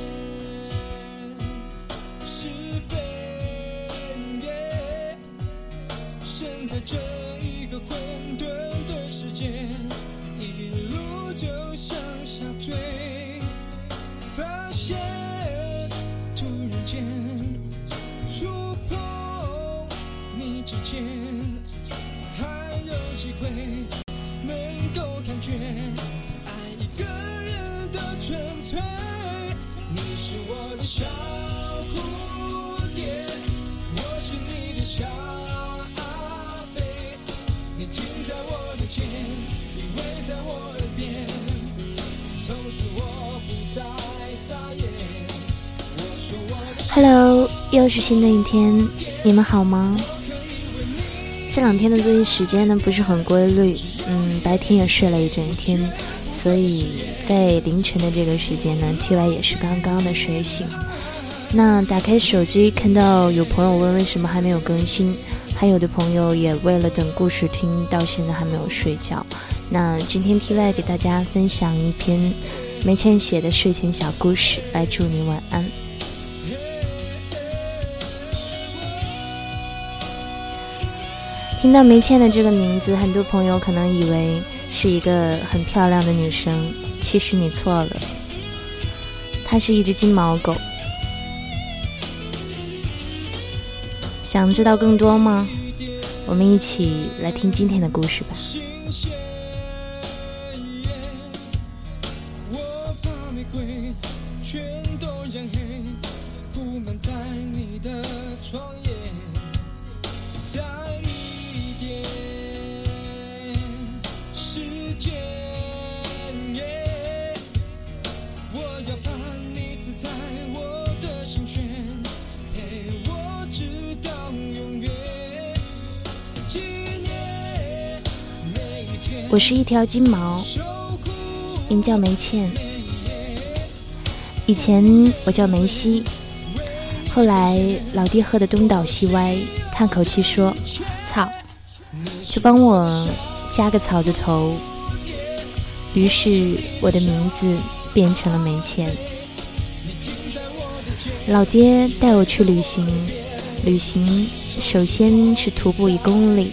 天是非耶生在这一个混沌的世界一路就向下坠发现突然间触碰你指尖还有机会 Hello，又是新的一天，你们好吗？这两天的作息时间呢不是很规律，嗯，白天也睡了一整天，所以在凌晨的这个时间呢，T Y 也是刚刚的睡醒。那打开手机看到有朋友问为什么还没有更新，还有的朋友也为了等故事听到现在还没有睡觉。那今天 T Y 给大家分享一篇梅倩写的睡前小故事，来祝你晚安。听到梅倩的这个名字，很多朋友可能以为是一个很漂亮的女生，其实你错了，她是一只金毛狗。想知道更多吗？我们一起来听今天的故事吧。我是一条金毛，名叫梅倩。以前我叫梅西，后来老爹喝得东倒西歪，叹口气说：“操！”就帮我加个草字头。于是我的名字变成了梅倩。老爹带我去旅行，旅行首先是徒步一公里，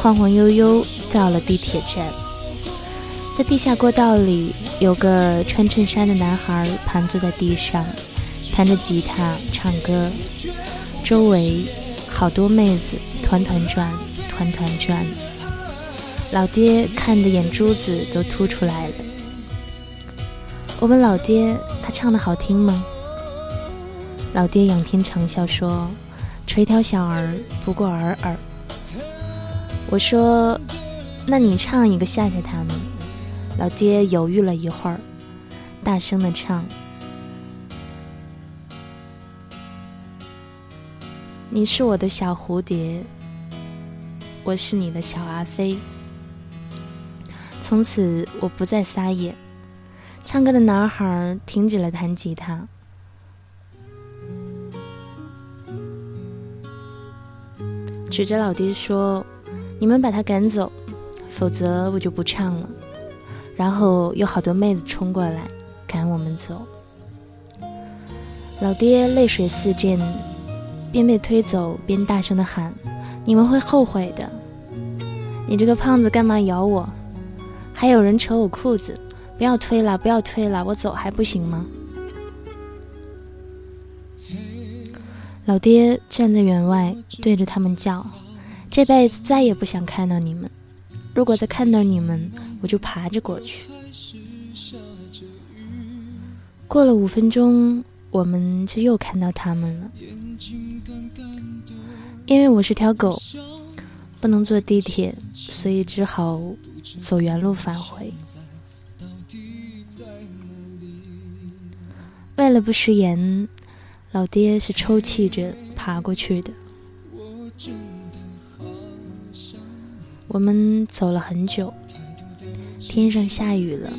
晃晃悠悠到了地铁站。在地下过道里，有个穿衬衫的男孩盘坐在地上，弹着吉他唱歌，周围好多妹子团团转，团团转。老爹看的眼珠子都凸出来了。我问老爹：“他唱的好听吗？”老爹仰天长啸说：“垂髫小儿不过尔尔。”我说：“那你唱一个吓吓他们。”老爹犹豫了一会儿，大声的唱：“你是我的小蝴蝶，我是你的小阿飞。从此我不再撒野。”唱歌的男孩停止了弹吉他，指着老爹说：“你们把他赶走，否则我就不唱了。”然后有好多妹子冲过来赶我们走。老爹泪水四溅，边被推走边大声的喊：“你们会后悔的！你这个胖子干嘛咬我？还有人扯我裤子！不要推了，不要推了，我走还不行吗？”老爹站在员外，对着他们叫：“这辈子再也不想看到你们。如果再看到你们，我就爬着过去。”过了五分钟，我们就又看到他们了。因为我是条狗，不能坐地铁，所以只好走原路返回。为了不食言，老爹是抽泣着爬过去的。我们走了很久，天上下雨了，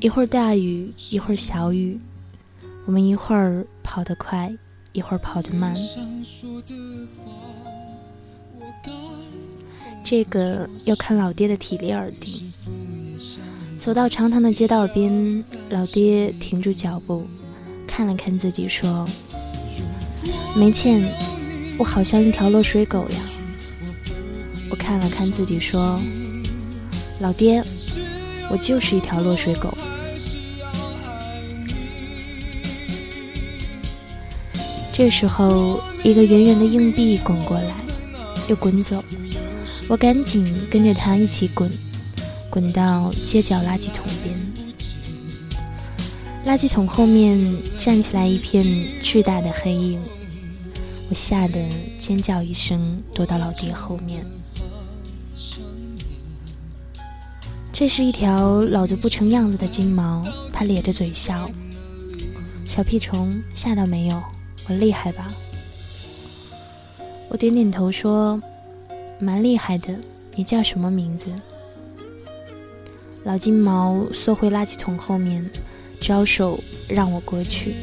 一会儿大雨，一会儿小雨。我们一会儿跑得快，一会儿跑得慢。这个要看老爹的体力而定。走到长长的街道边，老爹停住脚步，看了看自己，说：“梅倩，我好像一条落水狗呀。”我看了看自己，说：“老爹，我就是一条落水狗。”这时候，一个圆圆的硬币滚过来，又滚走。我赶紧跟着它一起滚，滚到街角垃圾桶边。垃圾桶后面站起来一片巨大的黑影，我吓得尖叫一声，躲到老爹后面。这是一条老得不成样子的金毛，它咧着嘴笑。小屁虫，吓到没有？我厉害吧？我点点头说。蛮厉害的，你叫什么名字？老金毛缩回垃圾桶后面，招手让我过去。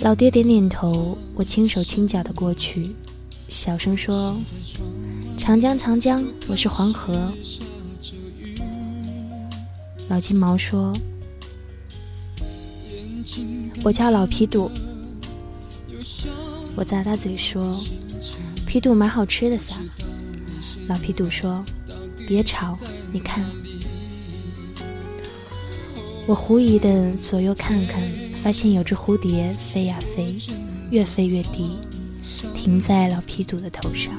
老爹点点头，我轻手轻脚的过去，小声说：“长江，长江，我是黄河。”老金毛说：“我叫老皮肚。”我咂咂嘴说。皮肚蛮好吃的撒。老皮肚说：“别吵，你看。”我狐疑的左右看看，发现有只蝴蝶飞呀飞，越飞越低，停在老皮肚的头上。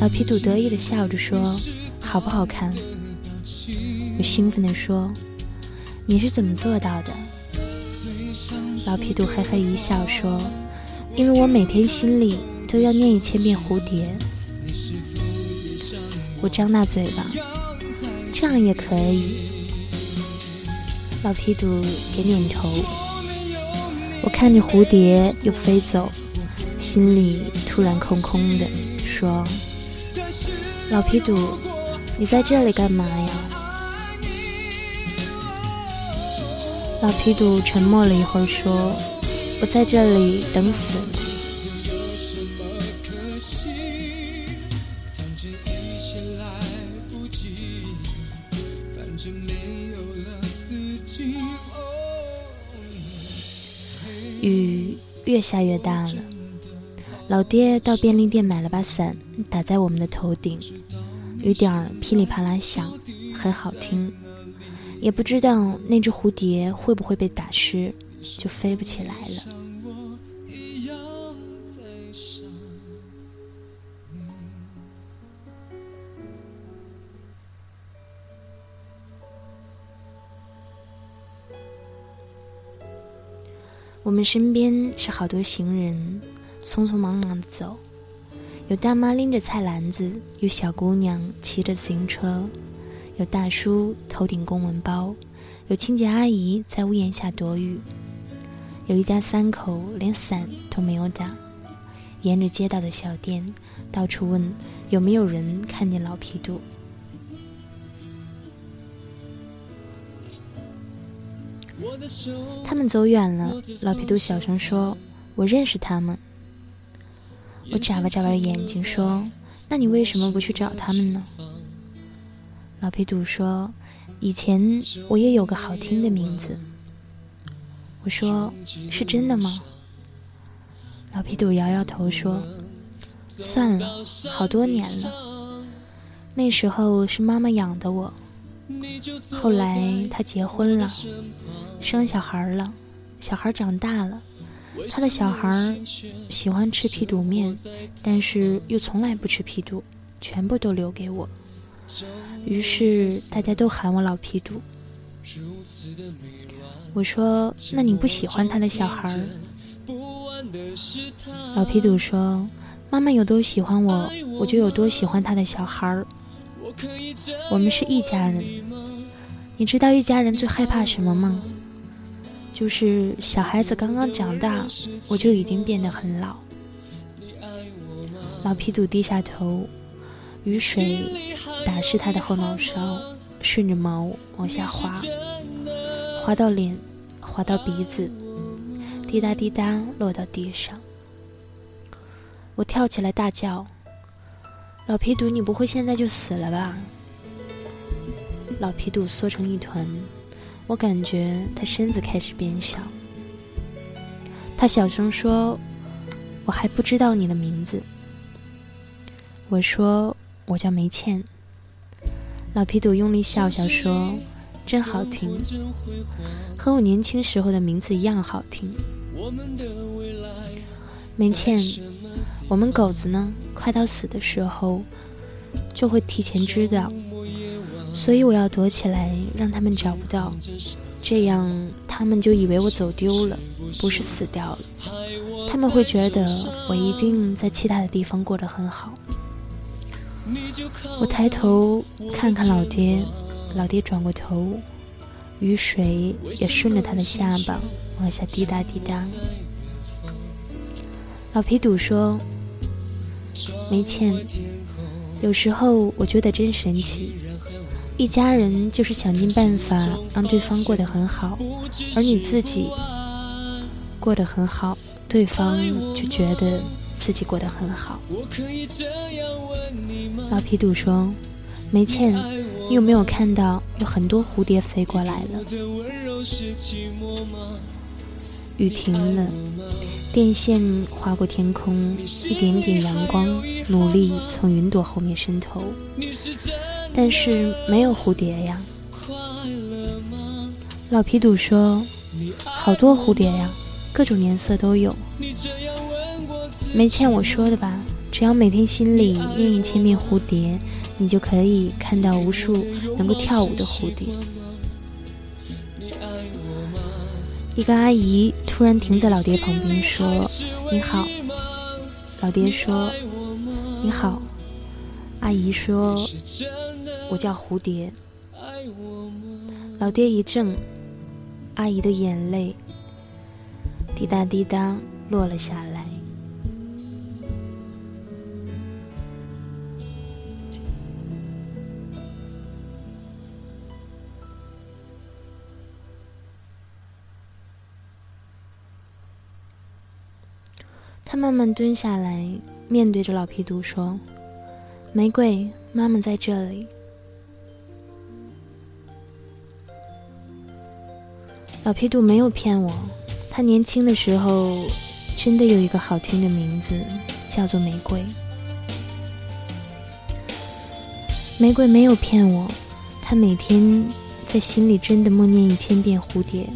老皮肚得意的笑着说：“好不好看？”我兴奋的说：“你是怎么做到的？”老皮肚嘿嘿一笑说：“因为我每天心里……”都要念一千遍蝴蝶。我张大嘴巴，这样也可以。老皮肚点点头。我看着蝴蝶又飞走，心里突然空空的，说：“老皮肚，你在这里干嘛呀？”老皮肚沉默了一会儿，说：“我在这里等死。”雨越下越大了，老爹到便利店买了把伞，打在我们的头顶，雨点儿噼里啪啦响，很好听。也不知道那只蝴蝶会不会被打湿，就飞不起来了。我们身边是好多行人，匆匆忙忙的走，有大妈拎着菜篮子，有小姑娘骑着自行车，有大叔头顶公文包，有清洁阿姨在屋檐下躲雨，有一家三口连伞都没有打，沿着街道的小店到处问有没有人看见老皮肚。他们走远了，老皮肚小声说：“我认识他们。”我眨巴眨巴眼睛说：“那你为什么不去找他们呢？”老皮肚说：“以前我也有个好听的名字。”我说：“是真的吗？”老皮肚摇摇头说：“算了，好多年了。那时候是妈妈养的我。”后来他结婚了，生小孩了，小孩长大了，他的小孩喜欢吃皮肚面，但是又从来不吃皮肚，全部都留给我。于是大家都喊我老皮肚。我说：“那你不喜欢他的小孩？”老皮肚说：“妈妈有多喜欢我，我就有多喜欢他的小孩。”我们是一家人，你知道一家人最害怕什么吗？就是小孩子刚刚长大，我就已经变得很老。老皮肚低下头，雨水打湿他的后脑勺，顺着毛往下滑，滑到脸，滑到鼻子，滴答滴答落到地上。我跳起来大叫。老皮肚，你不会现在就死了吧？老皮肚缩成一团，我感觉他身子开始变小。他小声说：“我还不知道你的名字。”我说我叫梅倩。老皮肚用力笑笑说：“真好听，和我年轻时候的名字一样好听。”梅倩，我们狗子呢，快到死的时候就会提前知道，所以我要躲起来，让他们找不到，这样他们就以为我走丢了，不是死掉了。他们会觉得我一定在其他的地方过得很好。我抬头看看老爹，老爹转过头，雨水也顺着他的下巴往下滴答滴答。老皮赌说：“没钱。有时候我觉得真神奇，一家人就是想尽办法让对方过得很好，而你自己过得很好，对方就觉得。”自己过得很好。老皮赌说：“梅倩，你有没有看到有很多蝴蝶飞过来了？”雨停了，电线划过天空，一点点阳光努力从云朵后面渗透，但是没有蝴蝶呀。老皮赌说：“好多蝴蝶呀，各种颜色都有。”没欠我说的吧？只要每天心里念一千遍蝴蝶，你就可以看到无数能够跳舞的蝴蝶。一个阿姨突然停在老爹旁边说：“你好。”老爹说：“你好。”阿姨说：“我叫蝴蝶。”老爹一怔，阿姨的眼泪滴答滴答落了下来。他慢慢蹲下来，面对着老皮肚说：“玫瑰，妈妈在这里。”老皮肚没有骗我，他年轻的时候真的有一个好听的名字，叫做玫瑰。玫瑰没有骗我，他每天在心里真的默念一千遍蝴蝶。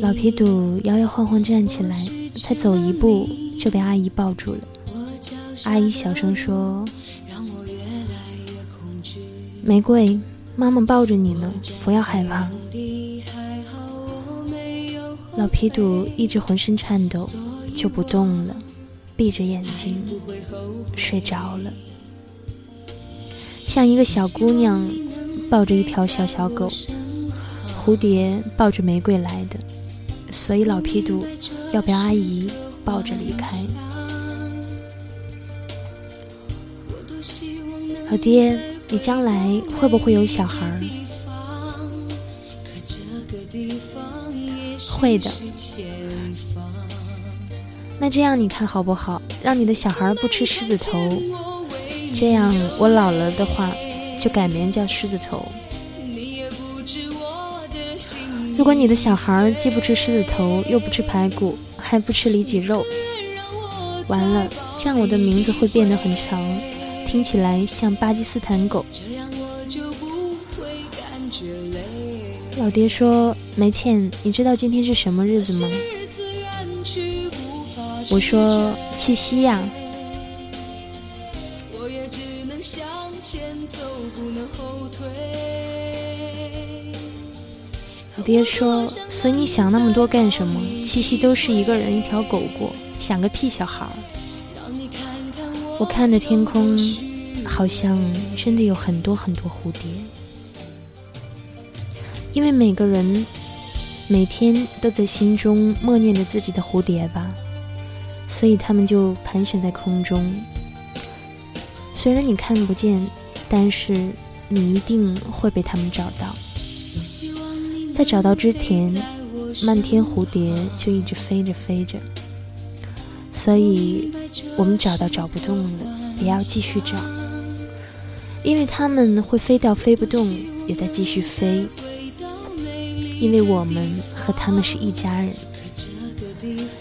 老皮肚摇摇晃晃站起来，才走一步就被阿姨抱住了。阿姨小声说：“玫瑰，妈妈抱着你呢，不要害怕。”老皮肚一直浑身颤抖，就不动了，闭着眼睛睡着了，像一个小姑娘抱着一条小小狗，蝴蝶抱着玫瑰来的。所以老皮肚要被阿姨抱着离开。老爹，你将来会不会有小孩？会的。那这样你看好不好？让你的小孩不吃狮子头，这样我老了的话就改名叫狮子头。如果你的小孩既不吃狮子头，又不吃排骨，还不吃里脊肉，完了，这样我的名字会变得很长，听起来像巴基斯坦狗。老爹说：“梅倩，你知道今天是什么日子吗？”我说：“七夕呀。”我爹说：“所以你想那么多干什么？七夕都是一个人一条狗过，想个屁小孩儿！”我看着天空，好像真的有很多很多蝴蝶，因为每个人每天都在心中默念着自己的蝴蝶吧，所以他们就盘旋在空中。虽然你看不见，但是你一定会被他们找到。在找到之前，漫天蝴蝶就一直飞着飞着。所以，我们找到找不动了，也要继续找，因为他们会飞到飞不动，也在继续飞。因为我们和他们是一家人。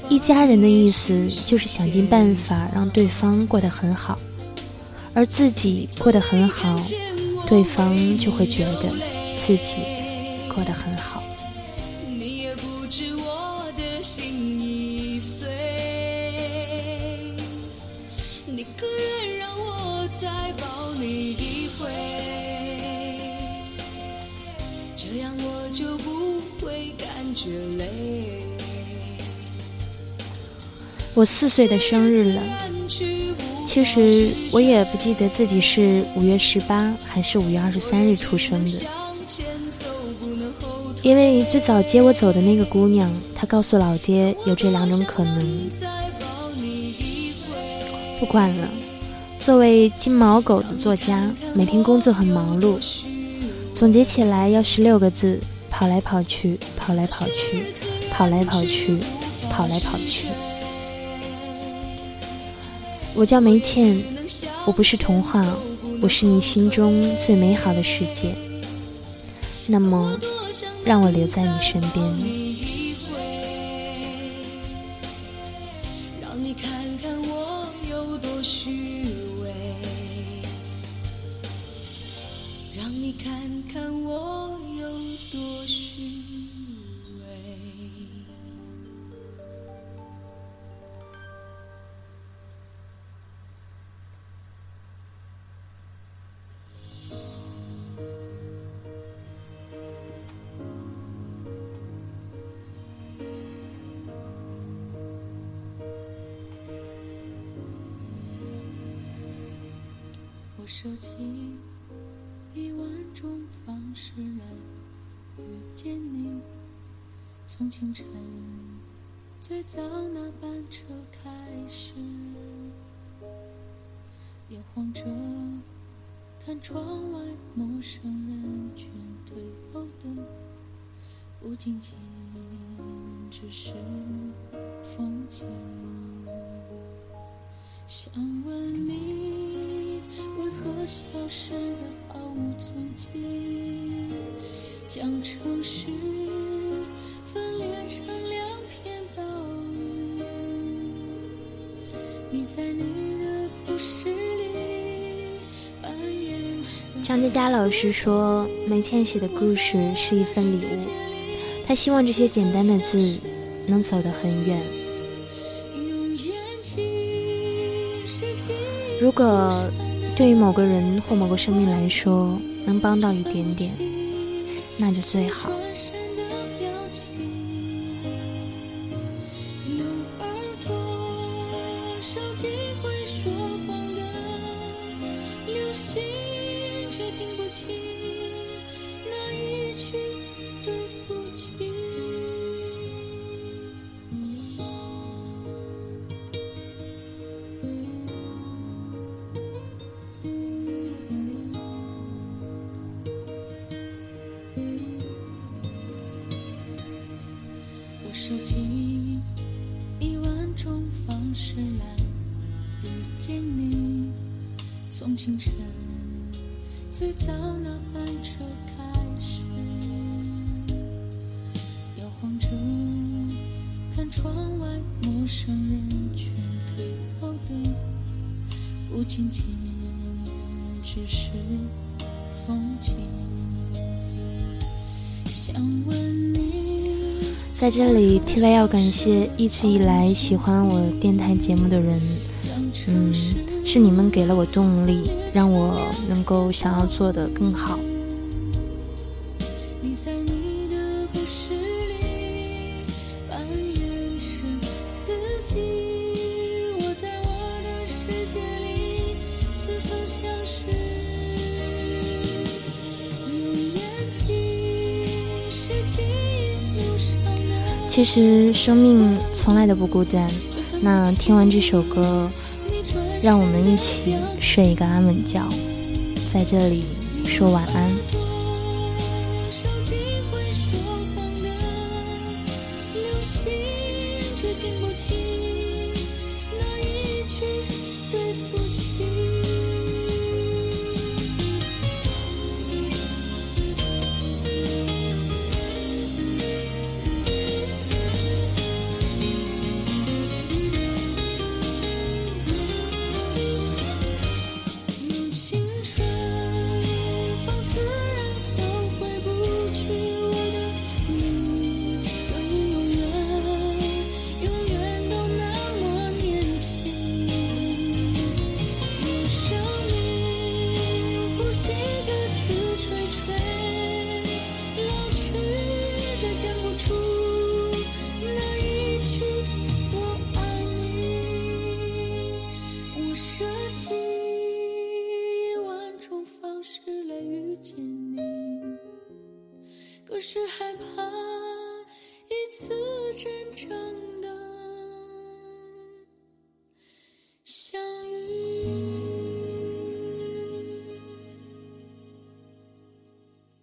一家人的意思就是想尽办法让对方过得很好，而自己过得很好，对方就会觉得自己过得很好。我四岁的生日了，其实我也不记得自己是五月十八还是五月二十三日出生的，因为最早接我走的那个姑娘，她告诉老爹有这两种可能。不管了，作为金毛狗子作家，每天工作很忙碌，总结起来要十六个字：跑来跑去，跑来跑去，跑来跑去，跑来跑去。我叫梅倩，我不是童话，我是你心中最美好的世界。那么，让我留在你身边。看看我我设计一万种方式来遇见你，从清晨最早那班车开始，摇晃着看窗外陌生人群退后的，不仅仅只是风景。想问你，为何消失的毫无踪迹？将城市分裂成两片岛屿。你在你的故事里扮演着。张嘉佳老师说，梅倩写的故事是一份礼物，他希望这些简单的字能走得很远。如果对于某个人或某个生命来说能帮到一点点，那就最好。最早那班车开始，摇晃着看窗外陌生人群退后的，不仅仅只是风景。想问你。在这里，提外要感谢一直以来喜欢我电台节目的人，嗯，是你们给了我动力，让我能够想要做的更好。其实生命从来都不孤单。那听完这首歌，让我们一起睡一个安稳觉，在这里说晚安。